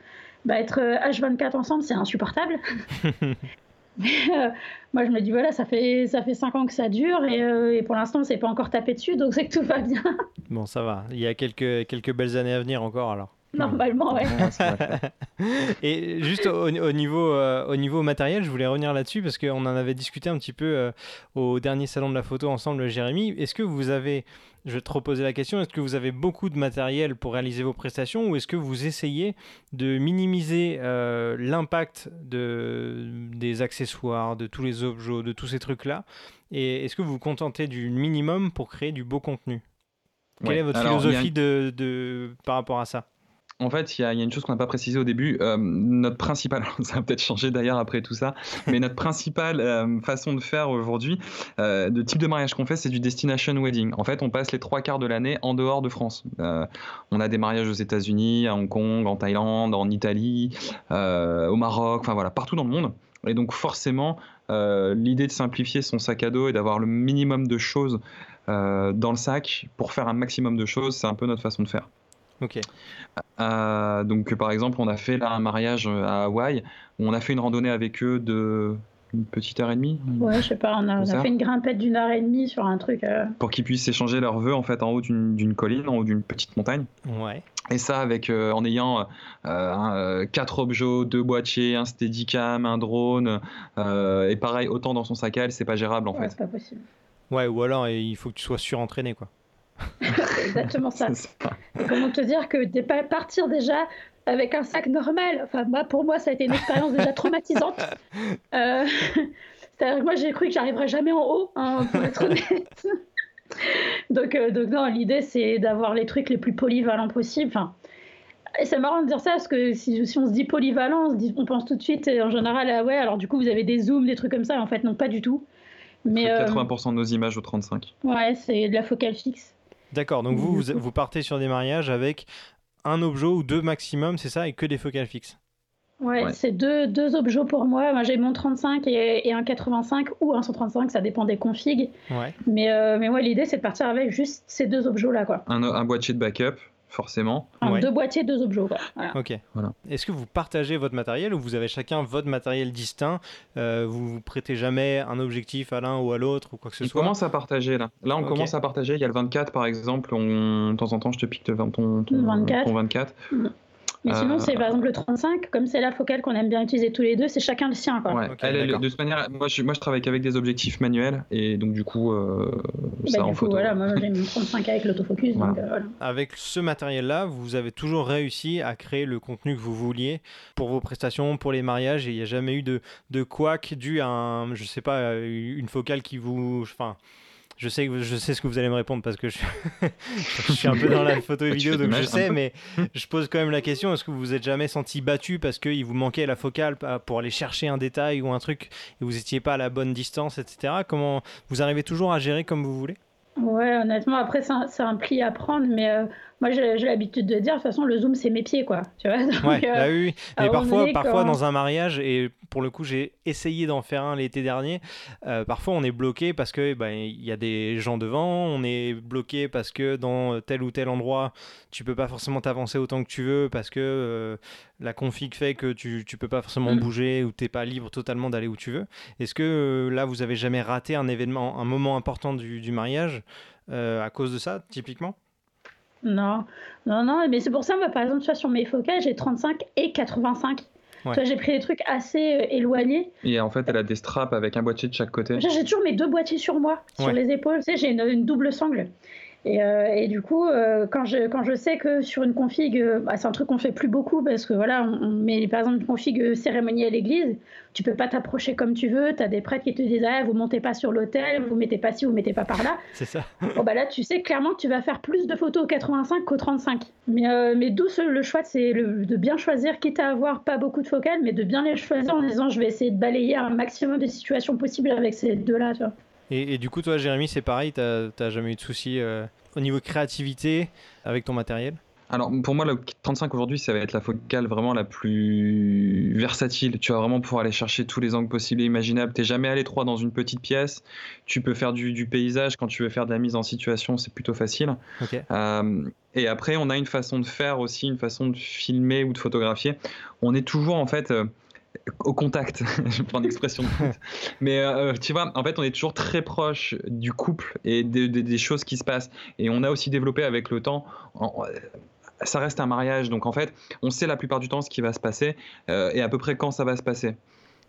bah, être H24 ensemble, c'est insupportable. Moi, je me dis, voilà, ça fait, ça fait 5 ans que ça dure et, euh, et pour l'instant, c'est pas encore tapé dessus, donc c'est que tout va bien. Bon, ça va. Il y a quelques, quelques belles années à venir encore alors. Normalement, ouais. et juste au, niveau, euh, au niveau matériel, je voulais revenir là-dessus parce qu'on en avait discuté un petit peu euh, au dernier salon de la photo ensemble, Jérémy. Est-ce que vous avez, je vais te reposer la question, est-ce que vous avez beaucoup de matériel pour réaliser vos prestations ou est-ce que vous essayez de minimiser euh, l'impact de, des accessoires, de tous les objets, de tous ces trucs-là? Et est-ce que vous vous contentez du minimum pour créer du beau contenu? Quelle est votre philosophie de, de, par rapport à ça? En fait, il y, a une chose qu'on n'a pas précisé au début. Euh, notre principale, ça va peut-être changer d'ailleurs après tout ça, mais notre principale euh, façon de faire aujourd'hui, euh, de type de mariage qu'on fait, c'est du destination wedding. En fait, on passe les trois quarts de l'année en dehors de France. on a des mariages aux États-Unis, à Hong Kong, en Thaïlande, en Italie, au Maroc, enfin voilà, partout dans le monde. Et donc forcément, l'idée de simplifier son sac à dos et d'avoir le minimum de choses dans le sac pour faire un maximum de choses, c'est un peu notre façon de faire. Ok. Euh, donc, par exemple, on a fait là un mariage à Hawaï où on a fait une randonnée avec eux de une petite heure et demie. Ouais, je sais pas, on a, fait une grimpette d'une heure et demie sur un truc. Euh. Pour qu'ils puissent échanger leurs vœux en fait en haut d'une colline, en haut d'une petite montagne. Ouais. Et ça avec euh, en ayant euh, quatre objets, deux boîtiers, un steadicam, un drone, et pareil autant dans son sac à elle, c'est pas gérable en ouais, fait. C'est pas possible. Ouais, ou alors il faut que tu sois surentraîné quoi. C'est exactement ça. comment te dire que partir déjà avec un sac normal, enfin moi, pour moi ça a été une expérience déjà traumatisante. Euh, c'est-à-dire que moi j'ai cru que j'arriverais jamais en haut, hein, pour être honnête. donc, euh, donc non, l'idée c'est d'avoir les trucs les plus polyvalents possible. Enfin, et c'est marrant de dire ça parce que si, si on se dit polyvalent, on, pense tout de suite en général ah ouais alors du coup vous avez des zooms, des trucs comme ça. En fait non pas du tout. Mais 80% de nos images au 35. Ouais, c'est de la focale fixe. D'accord, donc vous, vous, partez sur des mariages avec un objet ou deux maximum, c'est ça, et que des focales fixes Ouais, c'est deux, deux objets pour moi. Moi, j'ai mon 35 et, un 85 ou un 135, ça dépend des configs. Ouais. Mais, euh, mais moi, l'idée, c'est de partir avec juste ces deux objets-là. quoi. Un, un boîtier de backup, forcément. Deux boîtiers, deux objets. Ok. Voilà. Est-ce que vous partagez votre matériel ou vous avez chacun votre matériel distinct euh, Vous vous prêtez jamais un objectif à l'un ou à l'autre ou quoi que ce soit On commence à partager là. Là, on commence à partager. Il y a le 24 par exemple. On... De temps en temps, je te pique ton, ton, ton 24. Ton 24. Mais sinon, c'est par exemple le 35, comme c'est la focale qu'on aime bien utiliser tous les deux, c'est chacun le sien. Quoi. Ouais. de toute manière, moi je, moi je travaille qu'avec des objectifs manuels et donc du coup, euh, bah, ça en photo. Voilà, moi j'ai mon 35 avec l'autofocus. Euh, avec ce matériel-là, vous avez toujours réussi à créer le contenu que vous vouliez pour vos prestations, pour les mariages et il n'y a jamais eu de, de couac dû à, un, je sais pas, une focale qui vous. Enfin, je sais, je sais ce que vous allez me répondre parce que je, suis un peu dans la photo et vidéo, donc je sais, mais je pose quand même la question est-ce que vous vous êtes jamais senti battu parce qu'il vous manquait la focale pour aller chercher un détail ou un truc et vous n'étiez pas à la bonne distance, etc. Comment vous arrivez toujours à gérer comme vous voulez? Ouais, honnêtement, après, c'est un, pli à prendre, mais euh, moi, j'ai l'habitude de dire, de toute façon, le zoom, c'est mes pieds, quoi. Tu vois ouais, euh, bah oui, Mais parfois, parfois dans un mariage, et pour le coup, j'ai essayé d'en faire un l'été dernier, euh, parfois, on est bloqué parce que bah, il y a des gens devant, on est bloqué parce que dans tel ou tel endroit, tu peux pas forcément t'avancer autant que tu veux parce que la config fait que tu, tu peux pas forcément mm. bouger ou t'es pas libre totalement d'aller où tu veux. Est-ce que là, vous avez jamais raté un événement, un moment important du, du mariage euh, à cause de ça, typiquement? Non, non, non, mais c'est pour ça, moi, par exemple, sur mes focales, j'ai 35 et 85. J'ai pris des trucs assez euh, éloignés. Et en fait, elle a des straps avec un boîtier de chaque côté. J'ai toujours mes deux boîtiers sur moi, sur les épaules. Tu sais, j'ai une, double sangle. Et, euh, et, du coup, euh, quand, je, quand je sais que sur une config, euh, bah, c'est un truc qu'on fait plus beaucoup parce que voilà, on, met par exemple une config cérémonie à l'église, tu peux pas t'approcher comme tu veux, tu as des prêtres qui te disent ah, vous montez pas sur l'autel, vous mettez pas ci, vous mettez pas par là. C'est ça. bon, bah là, tu sais clairement que tu vas faire plus de photos au 85 qu'au 35. Mais, mais d'où le choix, c'est de bien choisir, quitte à avoir pas beaucoup de focales, mais de bien les choisir en disant je vais essayer de balayer un maximum de situations possibles avec ces deux-là. Et, du coup, toi, Jérémy, c'est pareil, tu n'as jamais eu de soucis euh, au niveau créativité avec ton matériel? Alors pour moi le 35 aujourd'hui ça va être la focale vraiment la plus versatile. Tu vas vraiment pouvoir aller chercher tous les angles possibles et imaginables. T'es jamais à l'étroit dans une petite pièce. Tu peux faire du, paysage quand tu veux faire de la mise en situation, c'est plutôt facile. Euh, et après on a une façon de faire aussi, une façon de filmer ou de photographier. On est toujours en fait euh, au contact, je prends l'expression de Mais euh, tu vois, en fait, on est toujours très proche du couple et des choses qui se passent. Et on a aussi développé avec le temps. ça reste un mariage, donc en fait, on sait la plupart du temps ce qui va se passer euh, et à peu près quand ça va se passer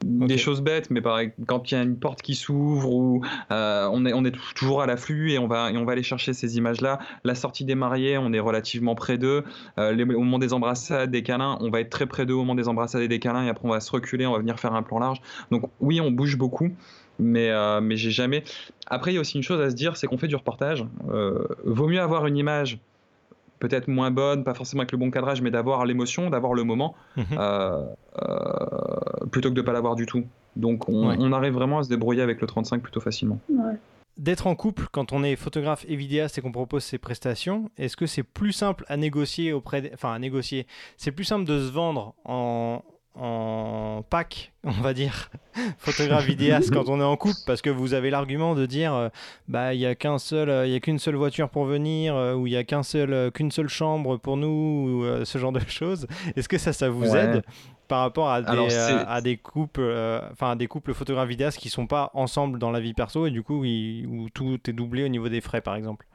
des choses bêtes, mais par, quand il y a une porte qui s'ouvre ou euh, on, est, on est toujours à l'afflux et on va, et on va aller chercher ces images-là. La sortie des mariés, on est relativement près d'eux. Euh, au moment des embrassades, des câlins, on va être très près d'eux au moment des embrassades et des câlins et après on va se reculer, on va venir faire un plan large. Donc oui, on bouge beaucoup. Mais, euh, mais j'ai jamais. Après, il y a aussi une chose à se dire, c'est qu'on fait du reportage. vaut mieux avoir une image peut-être moins bonne, pas forcément avec le bon cadrage, mais d'avoir l'émotion, d'avoir le moment, mhm. euh, euh, plutôt que de ne pas l'avoir du tout. Donc on, arrive vraiment à se débrouiller avec le 35 plutôt facilement. D'être en couple quand on est photographe et vidéaste et qu'on propose ses prestations, est-ce que c'est plus simple à négocier auprès, enfin à négocier, c'est plus simple de se vendre en en pack, on va dire, photographe vidéaste quand on est en couple, parce que vous avez l'argument de dire, euh, bah il y a qu'un seul, euh, il y a qu'une seule voiture pour venir, euh, ou il y a qu'un seul, qu'une seule chambre pour nous, ou ce genre de choses. Est-ce que ça, ça vous aide par rapport à des, à des couples, enfin des couples photographes vidéastes qui sont pas ensemble dans la vie perso et du coup où tout est doublé au niveau des frais, par exemple?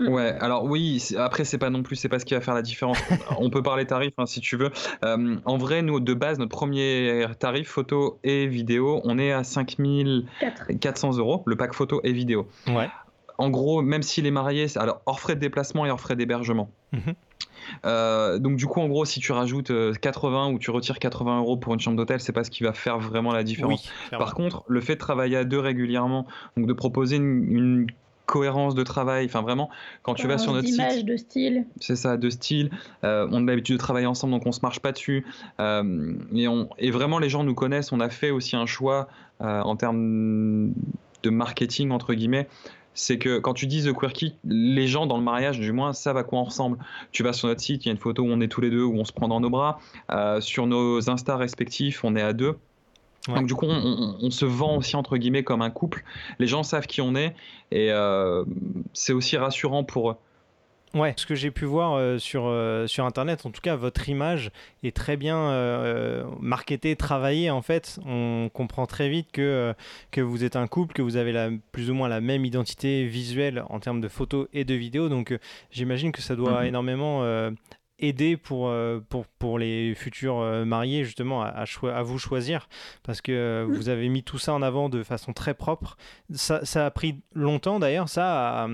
Mm. Ouais, alors oui, après c'est pas non plus, c'est pas ce qui va faire la différence. On peut parler tarifs hein, si tu veux. Euh, en vrai, nous de base, notre premier tarif photo et vidéo, on est à 5400 euros, le pack photo et vidéo. Ouais. En gros, même s'il est marié, alors hors frais de déplacement et hors frais d'hébergement. Mm-hmm. Euh, donc du coup, en gros, si tu rajoutes 80 euh, ou tu retires 80 euros pour une chambre d'hôtel, c'est pas ce qui va faire vraiment la différence. Par contre, le fait de travailler à deux régulièrement, donc de proposer une, une cohérence de travail. Enfin, vraiment, quand tu vas sur notre site. de style. C'est ça, de style. Euh, on a l'habitude de travailler ensemble, donc on se marche pas dessus. Euh, et, on, et vraiment, les gens nous connaissent. On a fait aussi un choix euh, en termes de marketing, entre guillemets. C'est que quand tu dis The Quirky, les gens dans le mariage, du moins, savent à quoi on ressemble. Tu vas sur notre site, il y a une photo où on est tous les deux, où on se prend dans nos bras. sur nos Insta respectifs, on est à deux. Donc du coup, on, se vend aussi entre guillemets comme un couple. Les gens savent qui on est et euh, c'est aussi rassurant pour eux. Ouais, ce que j'ai pu voir euh, sur, euh, sur Internet, en tout cas, votre image est très bien marketée, travaillée. En fait, on comprend très vite que, que vous êtes un couple, que vous avez la, plus ou moins la même identité visuelle en termes de photos et de vidéos. Donc, j'imagine que ça doit mhm. énormément aider pour, euh, pour, pour les futurs euh, mariés justement à, à, vous choisir parce que mm. vous avez mis tout ça en avant de façon très propre. Ça, ça a pris longtemps d'ailleurs ça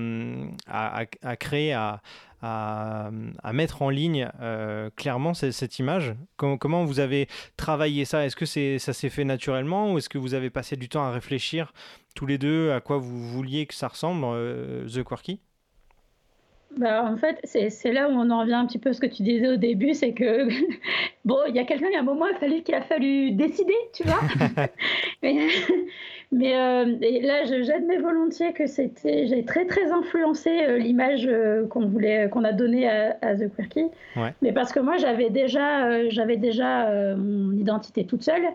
à, à, créer, à, à, mettre en ligne euh, clairement cette, image comment, comment, vous avez travaillé ça? Est-ce que c'est, ça s'est fait naturellement ou est-ce que vous avez passé du temps à réfléchir tous les deux à quoi vous vouliez que ça ressemble The Quirky? Bah, en fait, c'est là où on en revient un petit peu à ce que tu disais au début, c'est que, bon, il y a quelqu'un, il y a un moment, il a fallu qu'il a fallu décider, tu vois. mais, mais euh, là, j'admets volontiers que c'était, j'ai très très influencé euh, l'image euh, qu'on voulait, qu'on a donnée à, The Quirky. Mais parce que moi, j'avais déjà, j'avais déjà mon identité toute seule.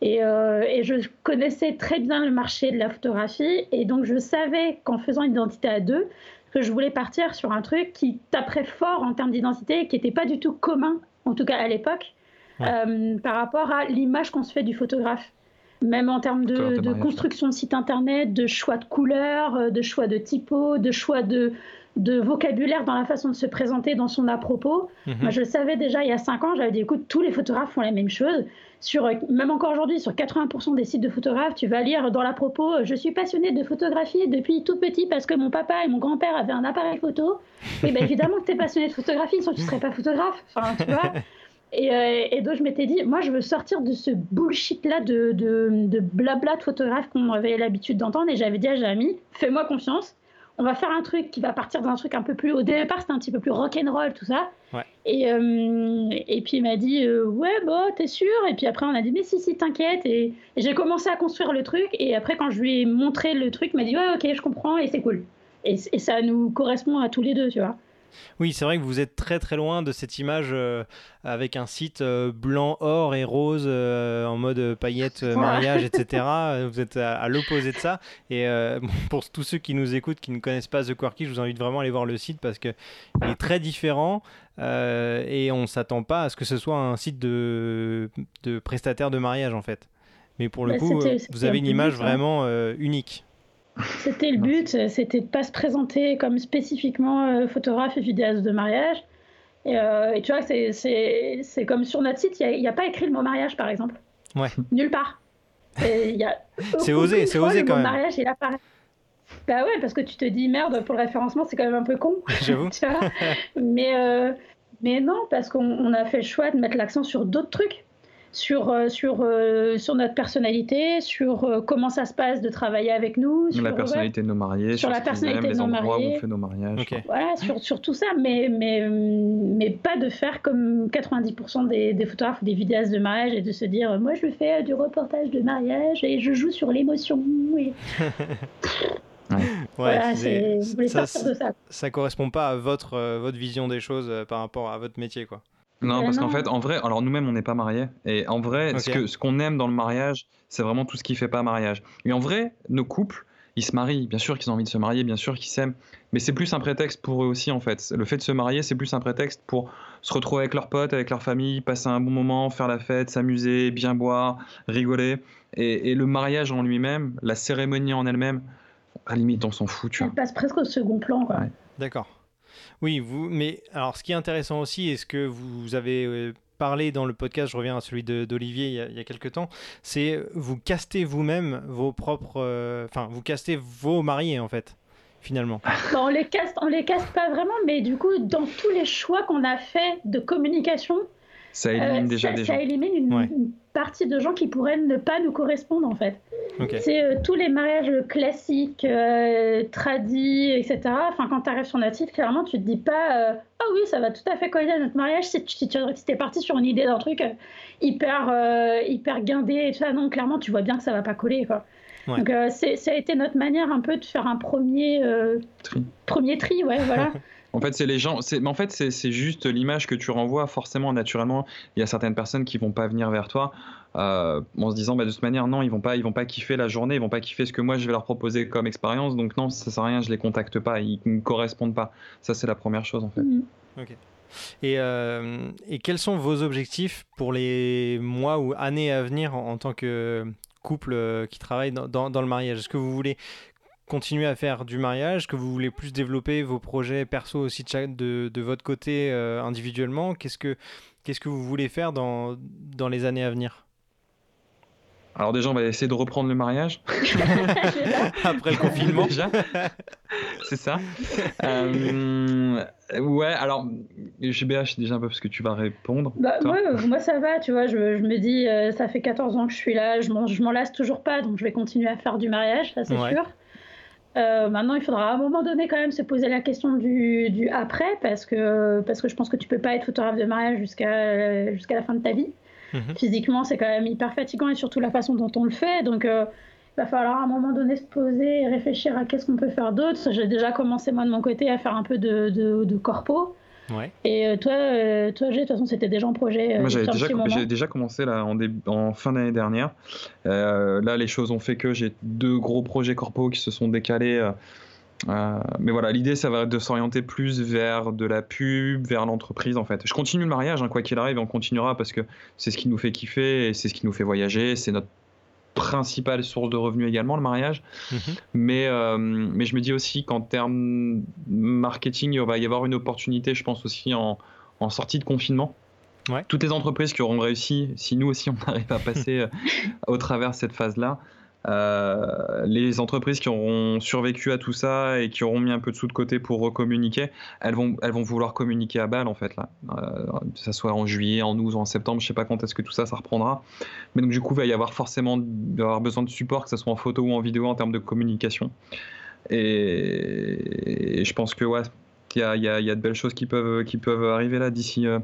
Et, et, je connaissais très bien le marché de la photographie. Et donc, je savais qu'en faisant identité à deux, que je voulais partir sur un truc qui taperait fort en termes d'identité, qui n'était pas du tout commun, en tout cas à l'époque, euh, par rapport à l'image qu'on se fait du photographe. Même en termes de, construction de site internet, de choix de couleurs, euh, de choix de typo, de choix de, de vocabulaire dans la façon de se présenter dans son à-propos. Mhm. Moi, je le savais déjà il y a 5 ans, j'avais dit écoute, tous les photographes font la même chose. Sur, euh, même encore aujourd'hui, sur 80% des sites de photographes, tu vas lire dans l'à-propos Je suis passionné de photographie depuis tout petit parce que mon papa et mon grand-père avaient un appareil photo. Et bien évidemment que tu es passionné de photographie, sinon tu ne serais pas photographe. Enfin, tu vois et, euh, et, donc je m'étais dit, moi je veux sortir de ce bullshit-là de, de, de, blabla de photographe qu'on avait l'habitude d'entendre. Et j'avais dit à Jamie, fais-moi confiance, on va faire un truc qui va partir d'un truc un peu plus. Au départ, c'était un petit peu plus rock'n'roll, tout ça. Et, euh, et puis il m'a dit euh, Ouais, bah, t'es sûr? Et puis après, on a dit Mais si, si, t'inquiète. Et, j'ai commencé à construire le truc. Et après, quand je lui ai montré le truc, il m'a dit Ouais, ok, je comprends et c'est cool. Et, et, ça nous correspond à tous les deux, tu vois. Oui, c'est vrai que vous êtes très très loin de cette image euh, avec un site euh, blanc, or et rose euh, en mode paillettes, mariage, etc. vous êtes à, l'opposé de ça. Et pour tous ceux qui nous écoutent, qui ne connaissent pas The Quirky, je vous invite vraiment à aller voir le site parce qu'il est très différent et on ne s'attend pas à ce que ce soit un site de, de prestataire de mariage en fait. Mais pour le bah, coup, vous avez une image vraiment unique. C'était le but, c'était de pas se présenter comme spécifiquement euh, photographe et vidéaste de mariage. Et, euh, tu vois, c'est comme sur notre site, il n'y a, pas écrit le mot mariage, par exemple. Ouais. Nulle part. c'est osé, c'est osé quand même. mariage, il apparaît. Bah ouais, parce que tu te dis, merde, pour le référencement, c'est quand même un peu con. J'avoue. mais, euh, mais non, parce qu'on a fait le choix de mettre l'accent sur d'autres trucs sur, euh, sur, euh, sur notre personnalité, sur euh, comment ça se passe de travailler avec nous. Sur la personnalité de nos mariés, sur, la personnalité de nos mariés. Où on fait nos mariages. Voilà, sur, sur, tout ça, mais, mais, mais pas de faire comme 90% des, des, photographes ou des vidéastes de mariage et de se dire moi je fais du reportage de mariage et je joue sur l'émotion. Et... Ouais. ça, ça, ça, correspond pas à votre, votre vision des choses par rapport à votre métier, quoi. Non, Euh, parce qu'en fait, en vrai, alors nous-mêmes, on n'est pas mariés. Et en vrai, ce Ok. que ce qu'on aime dans le mariage, c'est vraiment tout ce qui fait pas mariage. Et en vrai, nos couples, ils se marient. Bien sûr qu'ils ont envie de se marier, bien sûr qu'ils s'aiment. Mais c'est plus un prétexte pour eux aussi, en fait. Le fait de se marier, c'est plus un prétexte pour se retrouver avec leurs potes, avec leur famille, passer un bon moment, faire la fête, s'amuser, bien boire, rigoler. Et, et le mariage en lui-même, la cérémonie en elle-même, à la limite, on s'en fout, tu Elle vois. passe presque au second plan. Quoi. Ouais. D'accord. Oui, vous. Mais alors, ce qui est intéressant aussi, et ce que vous avez euh, parlé dans le podcast, je reviens à celui d'Olivier il, y a- quelques temps, c'est vous castez vous-même vos propres. euh, Enfin, vous castez vos mariés en fait, finalement. On les caste, on les caste pas vraiment, mais du coup, dans tous les choix qu'on a fait de communication, Ça euh, élimine déjà ça, des ça gens. élimine une, Ouais. une partie de gens qui pourraient ne pas nous correspondre en fait. C'est euh, tous les mariages classiques, euh, tradis, etc. Enfin, quand tu arrives sur notre site, clairement, tu te dis pas euh, Ah oui, ça va tout à fait coller à notre mariage si tu si tu si t'es parti sur une idée d'un truc hyper, hyper guindé et tout ça. Non, clairement, tu vois bien que ça va pas coller. Quoi. Ouais. Donc, ça a été notre manière un peu de faire un premier, Tri. premier tri. Ouais, voilà. En fait, c'est les gens. Mais en fait, c'est juste l'image que tu renvoies. Forcément, naturellement, il y a certaines personnes qui vont pas venir vers toi euh, en se disant, bah, de toute manière, non, ils vont pas, ils vont pas kiffer la journée, ils vont pas kiffer ce que moi je vais leur proposer comme expérience. Donc non, ça sert à rien, je les contacte pas, ils me correspondent pas. Ça, c'est la première chose en fait. Mhm. Et, euh, et quels sont vos objectifs pour les mois ou années à venir en, en tant que couple euh, qui travaille dans, dans- dans le mariage? Est-ce que vous voulez continuer à faire du mariage que vous voulez plus développer vos projets perso aussi de, de, votre côté euh, individuellement Qu'est-ce que Qu'est-ce que vous voulez faire dans, dans les années à venir? Alors déjà, on va essayer de reprendre le mariage. Après le confinement déjà. c'est ça. Euh, ouais, alors, GBH, c'est déjà un peu parce que tu vas répondre. Bah, moi, euh, moi, ça va, tu vois. Je, je me dis, euh, ça fait 14 ans que je suis là, je m'en, je m'en lasse toujours pas, donc je vais continuer à faire du mariage, ça c'est Ouais. sûr. Euh, maintenant, il faudra à un moment donné quand même se poser la question du, du après, parce que, parce que je pense que tu peux pas être photographe de mariage jusqu'à, jusqu'à la fin de ta vie. Mhm. Physiquement, c'est quand même hyper fatigant et surtout la façon dont on le fait. Donc, euh, il va falloir à un moment donné se poser et réfléchir à qu'est-ce qu'on peut faire d'autre. J'ai déjà commencé, moi, de mon côté, à faire un peu de, de, de corpo. Ouais. Et euh, toi, euh, toi, G, de toute façon, c'était déjà en projet. euh, Moi, j'avais déjà, j'ai déjà commencé là, en, début- en fin d'année dernière. Euh, là, les choses ont fait que j'ai deux gros projets corpo qui se sont décalés. euh, euh, mais voilà, l'idée, ça va être de s'orienter plus vers de la pub, vers l'entreprise en fait. Je continue le mariage, hein, quoi qu'il arrive, et on continuera parce que c'est ce qui nous fait kiffer et c'est ce qui nous fait voyager. C'est notre principale source de revenus également, le mariage. Mhm. Mais, euh, mais je me dis aussi qu'en termes marketing, il va y avoir une opportunité, je pense aussi en, en sortie de confinement. Ouais. Toutes les entreprises qui auront réussi, si nous aussi on arrive à passer euh, au travers de cette phase-là, euh, les entreprises qui auront survécu à tout ça et qui auront mis un peu de sous de côté pour recommuniquer, elles vont, elles vont vouloir communiquer à balle en fait là, euh, que ça soit en juillet, en août, en septembre, je sais pas quand est-ce que tout ça ça reprendra, mais donc du coup il va y avoir forcément avoir besoin de support que ce soit en photo ou en vidéo en termes de communication. Et, je pense que ouais, il y y y a de belles choses qui peuvent qui peuvent arriver là d'ici euh,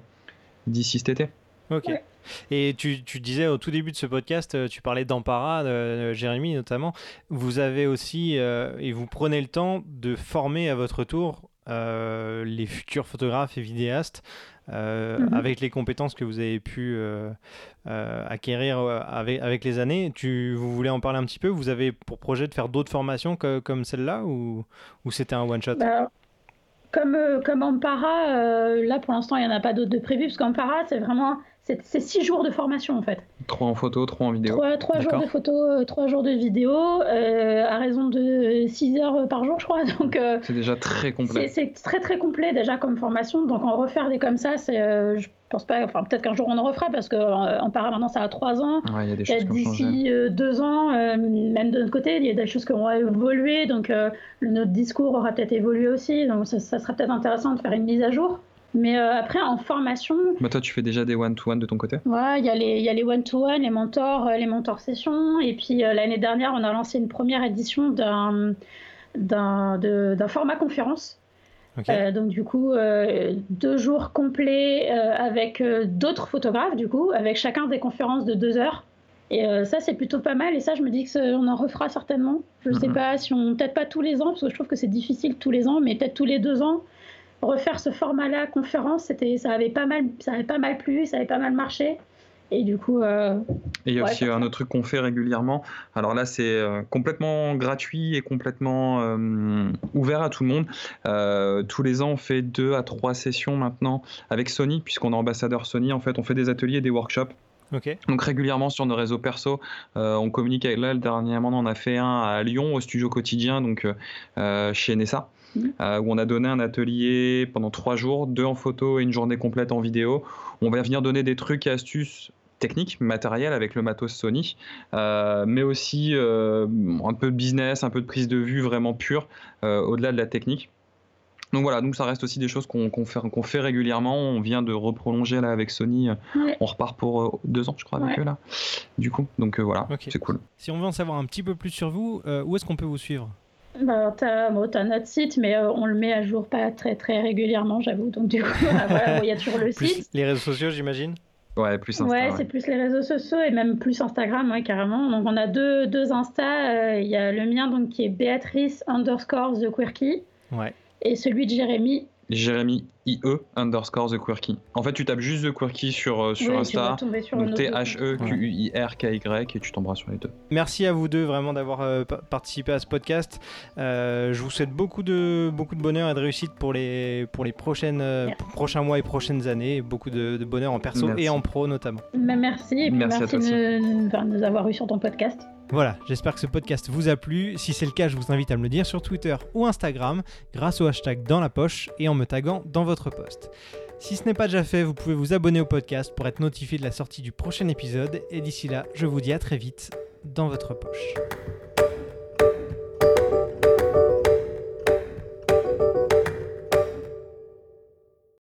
d'ici cet été. Ok. Ouais. Et tu, tu disais au tout début de ce podcast, euh, tu parlais d'Ampara, de Jérémy notamment. Vous avez aussi, euh, et vous prenez le temps de former à votre tour euh, les futurs photographes et vidéastes euh, Mhm. avec les compétences que vous avez pu euh, euh, acquérir euh, avec, avec les années. Tu, vous voulez en parler un petit peu? Vous avez pour projet de faire d'autres formations que- comme celle-là ou, ou c'était un one-shot? Bah, comme, euh, comme Ampara, euh, là pour l'instant il n'y en a pas d'autres de prévus, parce qu'Ampara c'est vraiment c'est c'est six jours de formation en fait. Trois en photo, trois en vidéo. Trois, trois jours de photo, euh, trois jours de vidéo, euh, à raison de 6 heures par jour je crois. Donc euh, C'est déjà très complet. c'est très très complet déjà comme formation. Donc en refaire des comme ça, c'est, euh, je pense pas, enfin peut-être qu'un jour on en refera, parce qu'Ampara maintenant ça a trois ans. Ouais, il y a ont. D'ici euh, deux ans, euh, même de notre côté, il y a des choses qui vont évoluer, donc euh, notre discours aura peut-être évolué aussi, donc ça, ça sera peut-être intéressant de faire une mise à jour. Mais euh, après, en formation, Bah, toi, tu fais déjà des one-to-one de ton côté? Voilà, il y a les, il y a les one-to-one, les mentors, euh, les mentors sessions, et puis euh, l'année dernière, on a lancé une première édition d'un d'un de- d'un format conférence. Euh, donc du coup, euh, deux jours complets euh, avec euh, d'autres photographes, du coup, avec chacun des conférences de deux heures. Et euh, ça, c'est plutôt pas mal. Et ça, je me dis que ça- on en refera certainement. Je sais Mhm. pas si on, peut-être pas tous les ans, parce que je trouve que c'est difficile tous les ans, mais peut-être tous les deux ans. Refaire ce format-là conférence, c'était, ça avait pas mal, ça avait pas mal plu, ça avait pas mal marché. Et du coup. Euh, et il y a aussi un autre truc qu'on fait régulièrement. Alors là, c'est euh, complètement gratuit et complètement euh, ouvert à tout le monde. tous les ans, on fait deux à trois sessions maintenant avec Sony, puisqu'on est ambassadeur Sony. En fait, on fait des ateliers, des workshops. Donc régulièrement sur nos réseaux perso, on communique avec là. Dernièrement, on a fait un à Lyon au studio quotidien, donc chez Nessa. Mmh. où on a donné un atelier pendant trois jours, deux en photo et une journée complète en vidéo. On va venir donner des trucs et astuces technique, matériel avec le matos Sony, euh, mais aussi euh, un peu de business, un peu de prise de vue vraiment pure euh, au-delà de la technique. Donc voilà, donc ça reste aussi des choses qu'on fait, qu'on fait, régulièrement. On vient de reprolonger là avec Sony. On repart pour deux ans, je crois, avec eux là. Du coup, donc voilà, c'est cool. Si on veut en savoir un petit peu plus sur vous, où est-ce qu'on peut vous suivre? Bah, tu as, notre site, mais on le met à jour pas très très régulièrement, j'avoue. Donc du coup, il y a toujours le site. Les réseaux sociaux, j'imagine? Ouais, plus Insta, ouais, c'est plus les réseaux sociaux et même plus Instagram, ouais, carrément. Donc on a deux, deux Insta. Euh, il y a le mien donc, qui est Béatrice underscore The Quirky. Ouais. Et celui de Jérémy. Jérémy IE underscore The Quirky. En fait, tu tapes juste The Quirky sur, euh, sur Insta, T-H-E-Q-U-I-R-K-Y, et tu tomberas sur les deux. Merci à vous deux vraiment d'avoir euh, participé à ce podcast. Euh, je vous souhaite beaucoup de, beaucoup de bonheur et de réussite pour les, pour les prochaines, prochains mois et prochaines années. Beaucoup de, bonheur en perso et en pro notamment. merci, et merci, de nous avoir eu sur ton podcast. Voilà, j'espère que ce podcast vous a plu. Si c'est le cas, je vous invite à me le dire sur Twitter ou Instagram grâce au hashtag dans la poche et en me taguant dans votre post. Si ce n'est pas déjà fait, vous pouvez vous abonner au podcast pour être notifié de la sortie du prochain épisode. Et d'ici là, je vous dis à très vite dans votre poche.